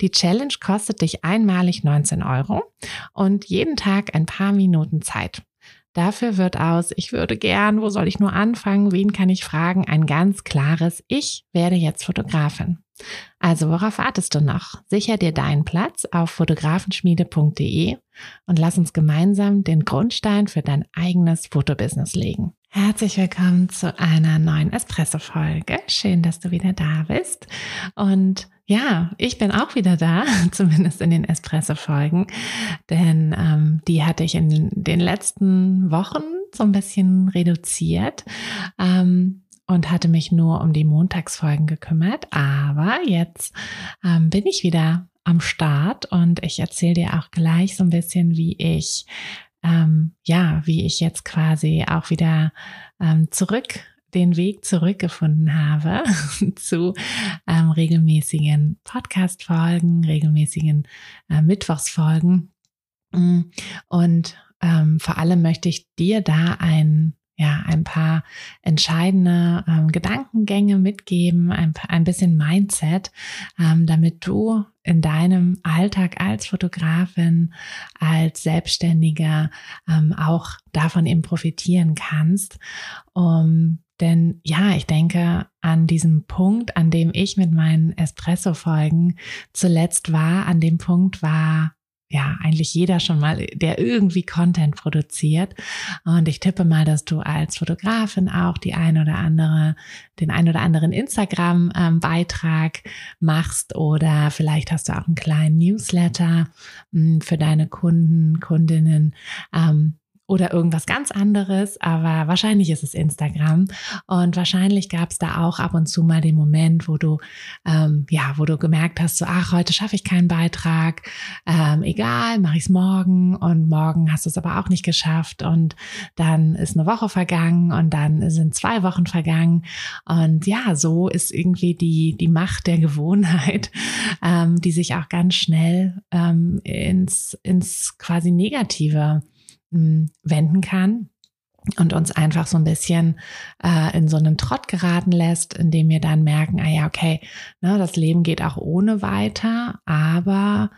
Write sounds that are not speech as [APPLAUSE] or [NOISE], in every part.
Die Challenge kostet dich einmalig 19 Euro und jeden Tag ein paar Minuten Zeit. Dafür wird aus, ich würde gern, wo soll ich nur anfangen, wen kann ich fragen, ein ganz klares, ich werde jetzt Fotografin. Also worauf wartest du noch? Sicher dir deinen Platz auf fotografenschmiede.de und lass uns gemeinsam den Grundstein für dein eigenes Fotobusiness legen. Herzlich willkommen zu einer neuen Espresso-Folge. Schön, dass du wieder da bist. Und ja, ich bin auch wieder da, [LAUGHS] zumindest in den Espresso-Folgen, denn ähm, die hatte ich in den letzten Wochen so ein bisschen reduziert. Ähm, und hatte mich nur um die Montagsfolgen gekümmert. Aber jetzt ähm, bin ich wieder am Start und ich erzähle dir auch gleich so ein bisschen, wie ich, ähm, ja, wie ich jetzt quasi auch wieder ähm, zurück den Weg zurückgefunden habe [LAUGHS] zu ähm, regelmäßigen Podcast-Folgen, regelmäßigen äh, Mittwochsfolgen. Mm, und ähm, vor allem möchte ich dir da ein ja, ein paar entscheidende ähm, Gedankengänge mitgeben, ein, ein bisschen Mindset, ähm, damit du in deinem Alltag als Fotografin, als Selbstständiger ähm, auch davon eben profitieren kannst. Um, denn ja, ich denke, an diesem Punkt, an dem ich mit meinen Espresso-Folgen zuletzt war, an dem Punkt war ja eigentlich jeder schon mal, der irgendwie Content produziert. Und ich tippe mal, dass du als Fotografin auch die ein oder andere, den ein oder anderen Instagram-Beitrag machst oder vielleicht hast du auch einen kleinen Newsletter hm, für deine Kunden, Kundinnen. Oder irgendwas ganz anderes, aber wahrscheinlich ist es Instagram. Und wahrscheinlich gab es da auch ab und zu mal den Moment, wo du ähm, ja, wo du gemerkt hast, so ach heute schaffe ich keinen Beitrag, ähm, egal, mache ich es morgen. Und morgen hast du es aber auch nicht geschafft. Und dann ist eine Woche vergangen und dann sind zwei Wochen vergangen. Und ja, so ist irgendwie die die Macht der Gewohnheit, [LAUGHS] ähm, die sich auch ganz schnell ähm, ins ins quasi Negative wenden kann und uns einfach so ein bisschen äh, in so einen Trott geraten lässt, indem wir dann merken, ah ja, okay, ne, das Leben geht auch ohne weiter, aber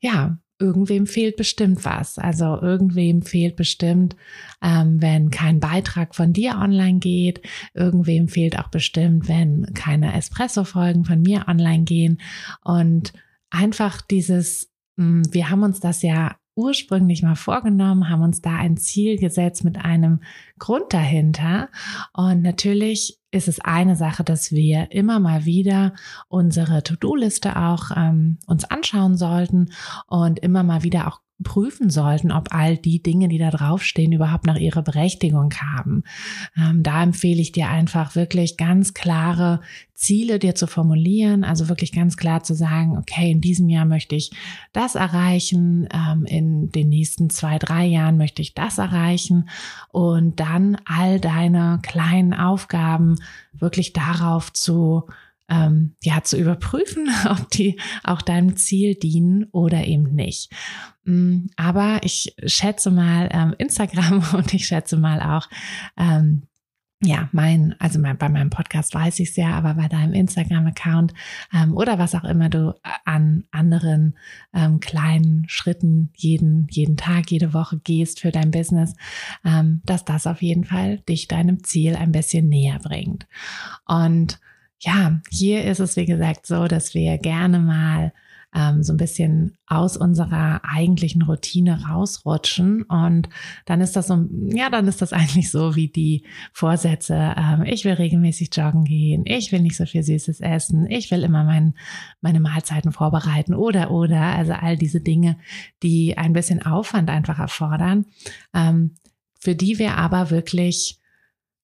ja, irgendwem fehlt bestimmt was. Also irgendwem fehlt bestimmt, ähm, wenn kein Beitrag von dir online geht. Irgendwem fehlt auch bestimmt, wenn keine Espresso-Folgen von mir online gehen. Und einfach dieses, mh, wir haben uns das ja ursprünglich mal vorgenommen, haben uns da ein Ziel gesetzt mit einem Grund dahinter. Und natürlich ist es eine Sache, dass wir immer mal wieder unsere To-Do-Liste auch ähm, uns anschauen sollten und immer mal wieder auch prüfen sollten, ob all die Dinge, die da draufstehen, überhaupt noch ihre Berechtigung haben. Ähm, da empfehle ich dir einfach wirklich ganz klare Ziele dir zu formulieren, also wirklich ganz klar zu sagen, okay, in diesem Jahr möchte ich das erreichen, ähm, in den nächsten zwei, drei Jahren möchte ich das erreichen und dann all deine kleinen Aufgaben wirklich darauf zu ähm, ja zu überprüfen, [LAUGHS] ob die auch deinem Ziel dienen oder eben nicht. Mm, aber ich schätze mal ähm, Instagram [LAUGHS] und ich schätze mal auch ähm, ja, mein, also mein, bei meinem Podcast weiß ich es ja, aber bei deinem Instagram-Account ähm, oder was auch immer du an anderen ähm, kleinen Schritten jeden, jeden Tag, jede Woche gehst für dein Business, ähm, dass das auf jeden Fall dich deinem Ziel ein bisschen näher bringt. Und ja, hier ist es, wie gesagt, so, dass wir gerne mal ähm, so ein bisschen aus unserer eigentlichen Routine rausrutschen. Und dann ist das so, ja, dann ist das [LAUGHS] eigentlich so wie die Vorsätze. Ähm, ich will regelmäßig joggen gehen. Ich will nicht so viel Süßes essen. Ich will immer mein, meine Mahlzeiten vorbereiten oder, oder. Also all diese Dinge, die ein bisschen Aufwand einfach erfordern, ähm, für die wir aber wirklich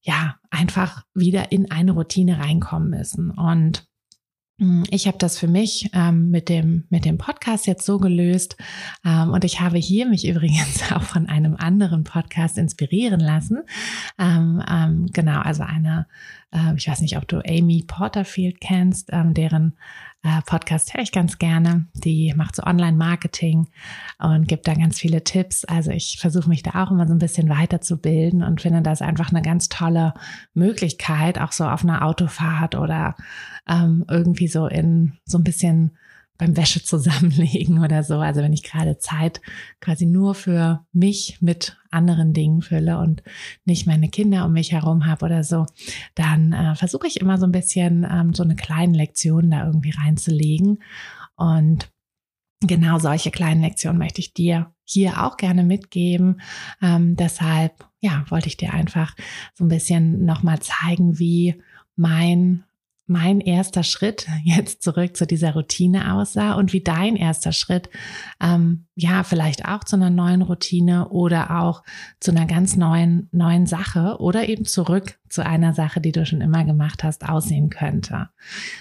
ja, einfach wieder in eine Routine reinkommen müssen. Und hm, ich habe das für mich ähm, mit, dem, mit dem Podcast jetzt so gelöst ähm, und ich habe hier mich [LAUGHS] übrigens auch von einem anderen Podcast inspirieren lassen. Ähm, ähm genau, also eine, äh, ich weiß nicht, ob du Amy Porterfield kennst, ähm, deren äh, Podcast höre ich ganz gerne. Die macht so Online-Marketing und gibt da ganz viele Tipps. Also ich versuche mich da auch immer so ein bisschen weiterzubilden und finde das einfach eine ganz tolle Möglichkeit, auch so auf einer Autofahrt oder ähm, irgendwie so in so ein bisschen beim Wäsche zusammenlegen oder so. Also wenn ich gerade Zeit quasi nur für mich mit anderen Dingen fülle und nicht meine Kinder um mich herum habe oder so, dann äh, versuche ich immer so ein bisschen ähm, so eine kleine Lektion da irgendwie reinzulegen. Und genau solche kleinen Lektionen möchte ich dir hier auch gerne mitgeben. Ähm, deshalb, ja, wollte ich dir einfach so ein bisschen nochmal zeigen, wie mein mein erster Schritt [LAUGHS] jetzt zurück zu dieser Routine aussah und wie dein erster Schritt, ähm, ja, vielleicht auch zu einer neuen Routine oder auch zu einer ganz neuen, neuen Sache oder eben zurück zu einer Sache, die du schon immer gemacht hast, aussehen könnte.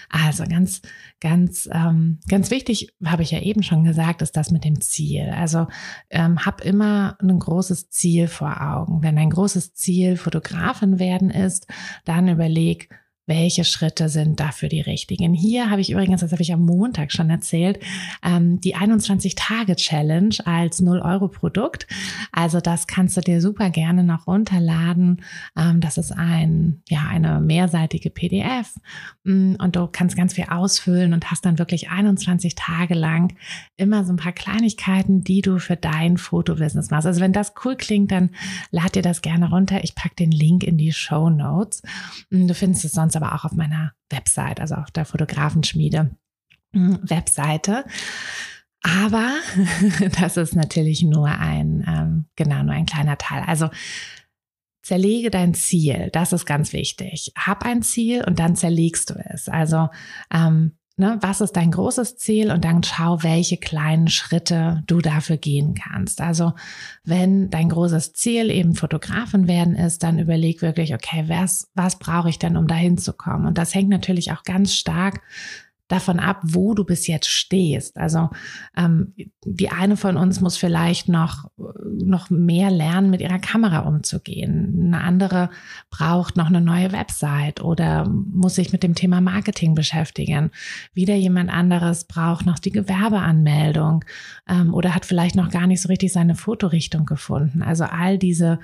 Also ganz, ganz, ähm, ganz wichtig, habe ich ja eben schon gesagt, ist das mit dem Ziel. Also ähm, hab immer ein großes Ziel vor Augen. Wenn ein großes Ziel Fotografin werden ist, dann überleg, welche Schritte sind dafür die richtigen. Hier habe ich übrigens, das habe ich am Montag schon erzählt, ähm, die 21-Tage-Challenge als 0-Euro-Produkt. Also das kannst du dir super gerne noch runterladen. Ähm, das ist ein, ja, eine mehrseitige PDF mm, und du kannst ganz viel ausfüllen und hast dann wirklich 21 Tage lang immer so ein paar Kleinigkeiten, die du für dein Fotobusiness machst. Also wenn das cool klingt, dann lad dir das gerne runter. Ich packe den Link in die Show Notes. Mm, du findest es sonst aber auch auf meiner Website, also auf der Fotografenschmiede hm, Webseite. Aber [LAUGHS] das ist natürlich nur ein, ähm, genau, nur ein kleiner Teil. Also zerlege dein Ziel, das ist ganz wichtig. Hab ein Ziel und dann zerlegst du es. Also ähm, Ne, was ist dein großes Ziel? Und dann schau, welche kleinen Schritte du dafür gehen kannst. Also wenn dein großes Ziel eben Fotografin werden ist, dann überleg wirklich, okay, was, was brauche ich denn, um dahin zu kommen? Und das hängt natürlich auch ganz stark davon ab, wo du bis jetzt stehst. Also ähm, die eine von uns muss vielleicht noch, noch mehr lernen, mit ihrer Kamera umzugehen. Eine andere braucht noch eine neue Website oder muss sich mit dem Thema Marketing beschäftigen. Wieder jemand anderes braucht noch die Gewerbeanmeldung ähm, oder hat vielleicht noch gar nicht so richtig seine Fotorichtung gefunden. Also all diese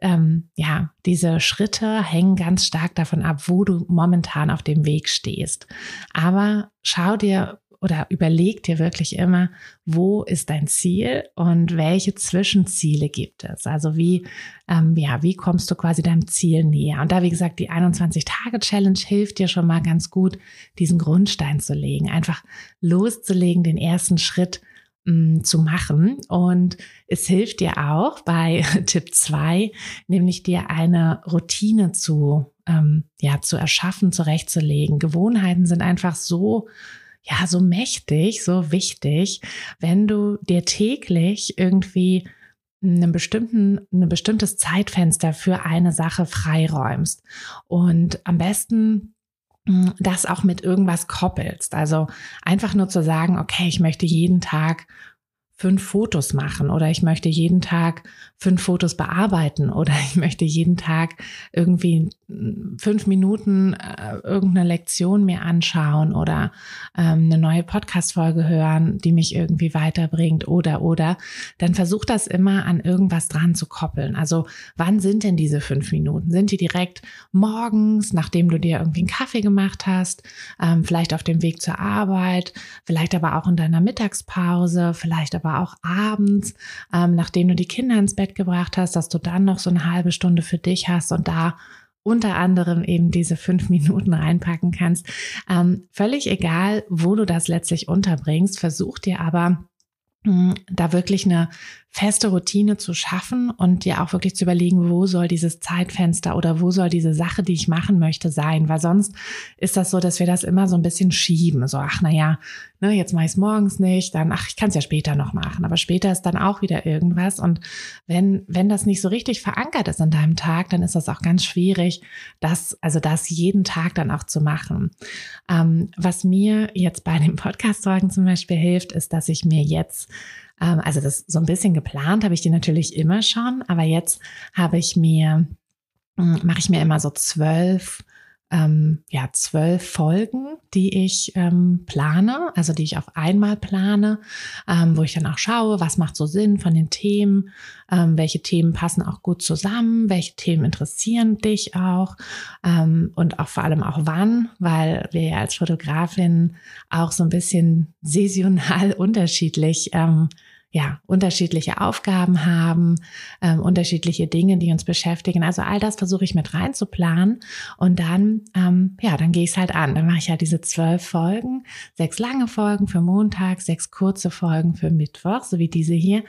ähm, ja, diese Schritte hängen ganz stark davon ab, wo du momentan auf dem Weg stehst. Aber schau dir oder überleg dir wirklich immer, wo ist dein Ziel und welche Zwischenziele gibt es? Also wie, ähm, ja, wie kommst du quasi deinem Ziel näher? Und da, wie gesagt, die 21-Tage-Challenge hilft dir schon mal ganz gut, diesen Grundstein zu legen, einfach loszulegen, den ersten Schritt Mm, zu machen. Und es hilft dir auch bei [LAUGHS] Tipp zwei, nämlich dir eine Routine zu, ähm, ja, zu erschaffen, zurechtzulegen. Gewohnheiten sind einfach so, ja, so mächtig, so wichtig, wenn du dir täglich irgendwie einen bestimmten, ein bestimmtes Zeitfenster für eine Sache freiräumst. Und am besten das auch mit irgendwas koppelst. Also einfach nur zu sagen, okay, ich möchte jeden Tag fünf Fotos machen oder ich möchte jeden Tag fünf Fotos bearbeiten oder [LAUGHS] ich möchte jeden Tag irgendwie fünf Minuten äh, irgendeine Lektion mir anschauen oder ähm, eine neue Podcast-Folge hören, die mich irgendwie weiterbringt oder oder, dann versuch das immer an irgendwas dran zu koppeln. Also wann sind denn diese fünf Minuten? Sind die direkt morgens, nachdem du dir irgendwie einen Kaffee gemacht hast, ähm, vielleicht auf dem Weg zur Arbeit, vielleicht aber auch in deiner Mittagspause, vielleicht aber aber auch abends, ähm, nachdem du die Kinder ins Bett gebracht hast, dass du dann noch so eine halbe Stunde für dich hast und da unter anderem eben diese fünf [LAUGHS] Minuten reinpacken kannst. Ähm, völlig egal, wo du das letztlich unterbringst, versuch dir aber da wirklich eine feste Routine zu schaffen und dir auch wirklich zu überlegen, wo soll dieses Zeitfenster oder wo soll diese Sache, die ich machen möchte, sein. Weil sonst ist das so, dass wir das immer so ein bisschen schieben. So, ach naja, ne, jetzt mache ich es morgens nicht, dann, ach, ich kann es ja später noch machen. Aber später ist dann auch wieder irgendwas. Und wenn, wenn das nicht so richtig verankert ist in deinem Tag, dann ist das auch ganz schwierig, das, also das jeden Tag dann auch zu machen. Ähm, was mir jetzt bei den Podcast-Sorgen zum Beispiel hilft, ist, dass ich mir jetzt ähm, also das so ein bisschen geplant habe ich die natürlich immer schon, aber jetzt habe ich mir, hm, mache ich mir immer so zwölf ähm, ja, zwölf Folgen, die ich ähm, plane, also die ich auf einmal plane, ähm, wo ich dann auch schaue, was macht so Sinn von den Themen, ähm, welche Themen passen auch gut zusammen, welche Themen interessieren dich auch ähm, und auch vor allem auch wann, weil wir ja als Fotografin auch so ein bisschen saisonal [LAUGHS] unterschiedlich ähm, ja, unterschiedliche Aufgaben haben, ähm, unterschiedliche Dinge, die uns beschäftigen. Also all das versuche ich mit reinzuplanen und dann, ähm, ja, dann gehe ich es halt an. Dann mache ich ja diese zwölf Folgen, sechs lange Folgen für Montag, sechs kurze Folgen für Mittwoch, so wie diese hier.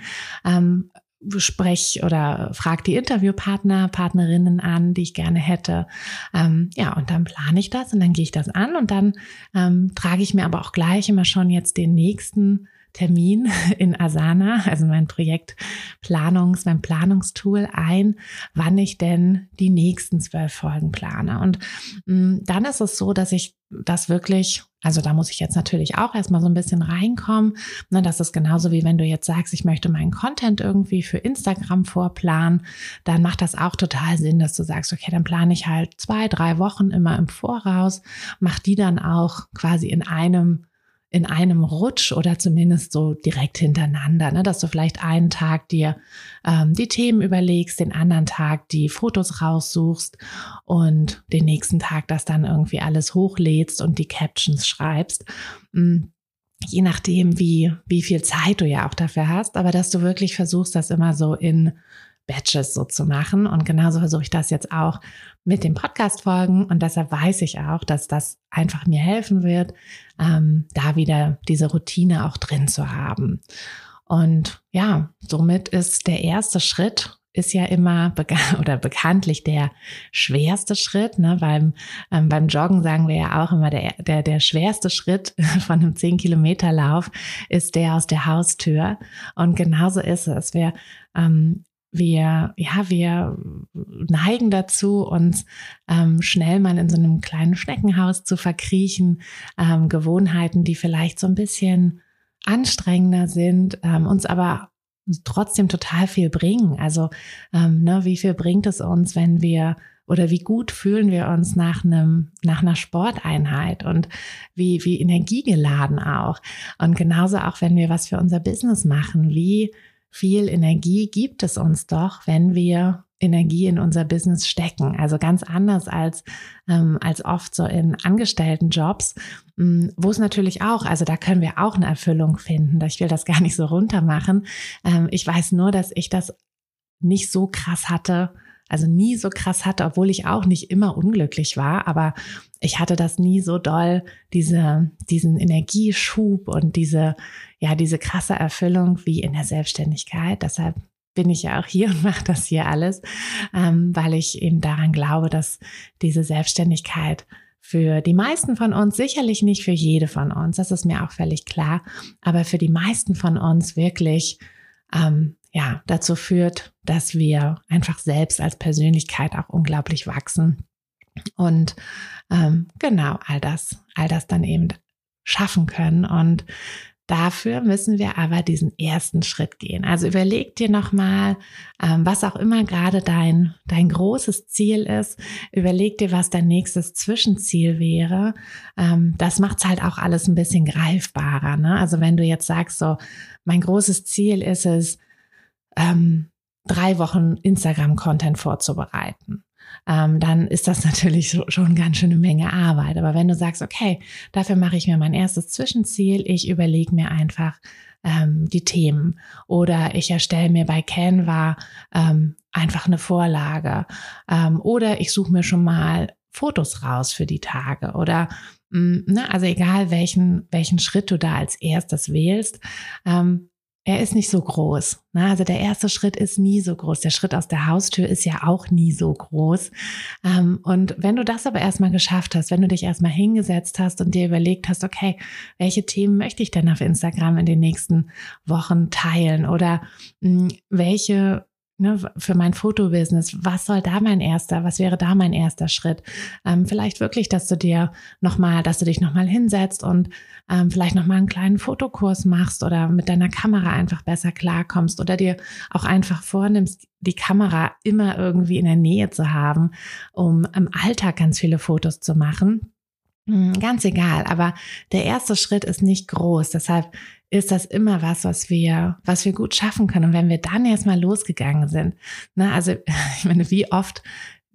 Ähm, sprech oder frag die Interviewpartner, Partnerinnen an, die ich gerne hätte. Ähm, ja, und dann plane ich das und dann gehe ich das an und dann ähm, trage ich mir aber auch gleich immer schon jetzt den nächsten Termin [LAUGHS] in Asana, also mein Projektplanungs, mein Planungstool ein, wann ich denn die nächsten zwölf Folgen plane. Und mh, mm, dann ist es so, dass ich das wirklich, also da muss ich jetzt natürlich auch erstmal so ein bisschen reinkommen. Ne, das ist genauso wie wenn du jetzt sagst, ich möchte meinen Content irgendwie für Instagram vorplanen, dann macht das auch total Sinn, dass du sagst, okay, dann plane ich halt zwei, drei Wochen immer im Voraus, mach die dann auch quasi in einem in einem Rutsch oder zumindest so direkt hintereinander, ne? dass du vielleicht einen Tag dir ähm, die Themen überlegst, den anderen Tag die Fotos raussuchst und den nächsten Tag das dann irgendwie alles hochlädst und die Captions schreibst. Mhm je nachdem, wie, wie viel Zeit du ja auch dafür hast, aber dass du wirklich versuchst, das immer so in Batches so zu machen. Und genauso versuche ich das jetzt auch mit den Podcast-Folgen. Und deshalb weiß ich auch, dass das einfach mir helfen wird, ähm, da wieder diese Routine auch drin zu haben. Und ja, somit ist der erste Schritt ist ja immer bekannt [LAUGHS] oder bekanntlich der schwerste Schritt. Ne? Beim, ähm, beim Joggen sagen wir ja auch immer, der, der, der schwerste Schritt [LAUGHS] von einem 10 Kilometer Lauf ist der aus der Haustür. Und genauso ist es. Wir ähm, wir, ja, wir neigen dazu, uns ähm, schnell mal in so einem kleinen Schneckenhaus zu verkriechen, ähm, Gewohnheiten, die vielleicht so ein bisschen anstrengender sind, ähm, uns aber trotzdem total viel bringen. Also, ähm, ne, wie viel bringt es uns, wenn wir oder wie gut fühlen wir uns nach einem nach einer Sporteinheit und wie wie energiegeladen auch und genauso auch wenn wir was für unser Business machen wie viel Energie gibt es uns doch, wenn wir Energie in unser Business stecken. Also ganz anders als, ähm, als oft so in angestellten Jobs, ähm, wo es natürlich auch, also da können wir auch eine Erfüllung finden. Ich will das gar nicht so runter machen. Ähm, ich weiß nur, dass ich das nicht so krass hatte, also nie so krass hatte, obwohl ich auch nicht immer unglücklich war, aber ich hatte das nie so doll, diese, diesen Energieschub und diese, ja, diese krasse Erfüllung wie in der Selbstständigkeit. Deshalb bin ich ja auch hier [LAUGHS] und mache das hier alles, ähm, weil ich eben daran glaube, dass diese Selbstständigkeit für die meisten von uns, sicherlich nicht für jede von uns, das ist mir auch völlig klar, aber für die meisten von uns wirklich ähm, ja, dazu führt, dass wir einfach selbst als Persönlichkeit auch unglaublich wachsen. Und ähm, genau, all das, all das dann eben schaffen können. Und Dafür müssen wir aber diesen ersten Schritt gehen. Also überleg dir nochmal, ähm, was auch immer gerade dein, dein großes Ziel ist. Überleg dir, was dein nächstes Zwischenziel wäre. Ähm, das macht's halt auch alles ein bisschen greifbarer. Ne? Also wenn du jetzt sagst, so, mein großes Ziel ist es, ähm, drei Wochen Instagram-Content vorzubereiten. ähm, dann ist das [LAUGHS] natürlich so, schon ganz schön eine Menge Arbeit. Aber wenn du sagst, okay, dafür mache ich mir mein erstes Zwischenziel, ich überlege mir einfach ähm, die Themen oder ich erstelle mir bei Canva ähm, einfach eine Vorlage ähm, oder ich suche mir schon mal Fotos raus für die Tage oder mh, ne, also egal welchen welchen Schritt du da als erstes wählst, ähm, er ist nicht so groß. Ne? Also der erste Schritt ist nie so groß. Der Schritt aus der Haustür ist ja auch nie so groß. Ähm, und wenn du das aber erstmal geschafft hast, wenn du dich erstmal hingesetzt hast und dir überlegt hast, okay, welche Themen möchte ich denn auf Instagram in den nächsten Wochen teilen oder hm, welche ne, für mein Fotobusiness, was soll da mein erster, was wäre da mein erster Schritt? Ähm, vielleicht wirklich, dass du dir nochmal, dass du dich nochmal hinsetzt und ähm, vielleicht nochmal einen kleinen Fotokurs machst oder mit deiner Kamera einfach besser klarkommst oder dir auch einfach vornimmst, die Kamera immer irgendwie in der Nähe zu haben, um im Alltag ganz viele Fotos zu machen. Hm, ganz egal, aber der erste Schritt ist nicht groß. Deshalb ist das immer was, was wir, was wir gut schaffen können. Und wenn wir dann erstmal losgegangen sind, ne, also [LAUGHS] ich meine, wie oft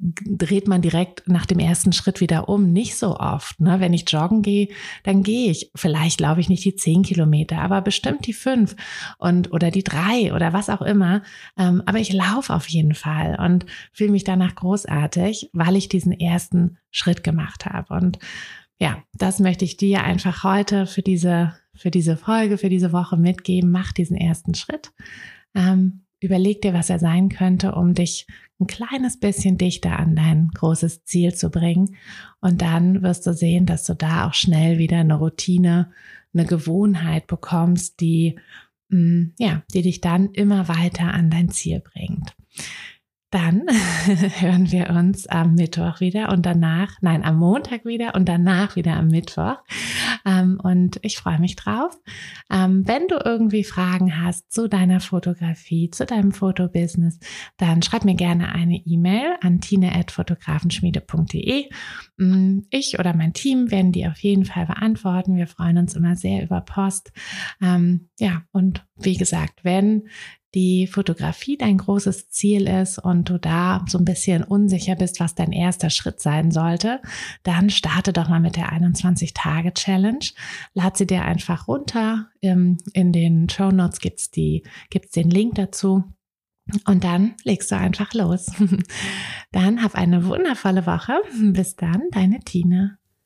dreht man direkt nach dem ersten Schritt wieder um. Nicht so oft. Ne? Wenn ich joggen gehe, dann gehe ich. Vielleicht laufe ich nicht die zehn Kilometer, aber bestimmt die fünf und oder die drei oder was auch immer. Ähm, aber ich laufe auf jeden Fall und fühle mich danach großartig, weil ich diesen ersten Schritt gemacht habe. Und ja, das möchte ich dir einfach heute für diese, für diese Folge, für diese Woche mitgeben. Mach diesen ersten Schritt. Ähm, überleg dir, was er sein könnte, um dich ein kleines bisschen dichter an dein großes Ziel zu bringen. Und dann wirst du sehen, dass du da auch schnell wieder eine Routine, eine Gewohnheit bekommst, die, mm, ja, die dich dann immer weiter an dein Ziel bringt. Dann [LAUGHS] hören wir uns am Mittwoch wieder und danach, nein, am Montag wieder und danach wieder am Mittwoch. Ähm, und ich freue mich drauf. Ähm, wenn du irgendwie Fragen hast zu deiner Fotografie, zu deinem Fotobusiness, dann schreib mir gerne eine E-Mail an tine.fotografenschmiede.de. Mm, ich oder mein Team werden die auf jeden Fall beantworten. Wir freuen uns immer sehr über Post. Ähm, ja, und wie gesagt, wenn die Fotografie dein großes Ziel ist und du da so ein bisschen unsicher bist, was dein erster Schritt sein sollte, dann starte doch mal mit der 21-Tage-Challenge. Lad sie dir einfach runter. In den Show Notes gibt's die, gibt's den Link dazu. Und dann legst du einfach los. [LAUGHS] Dann hab eine wundervolle Woche. Bis dann, deine Tine.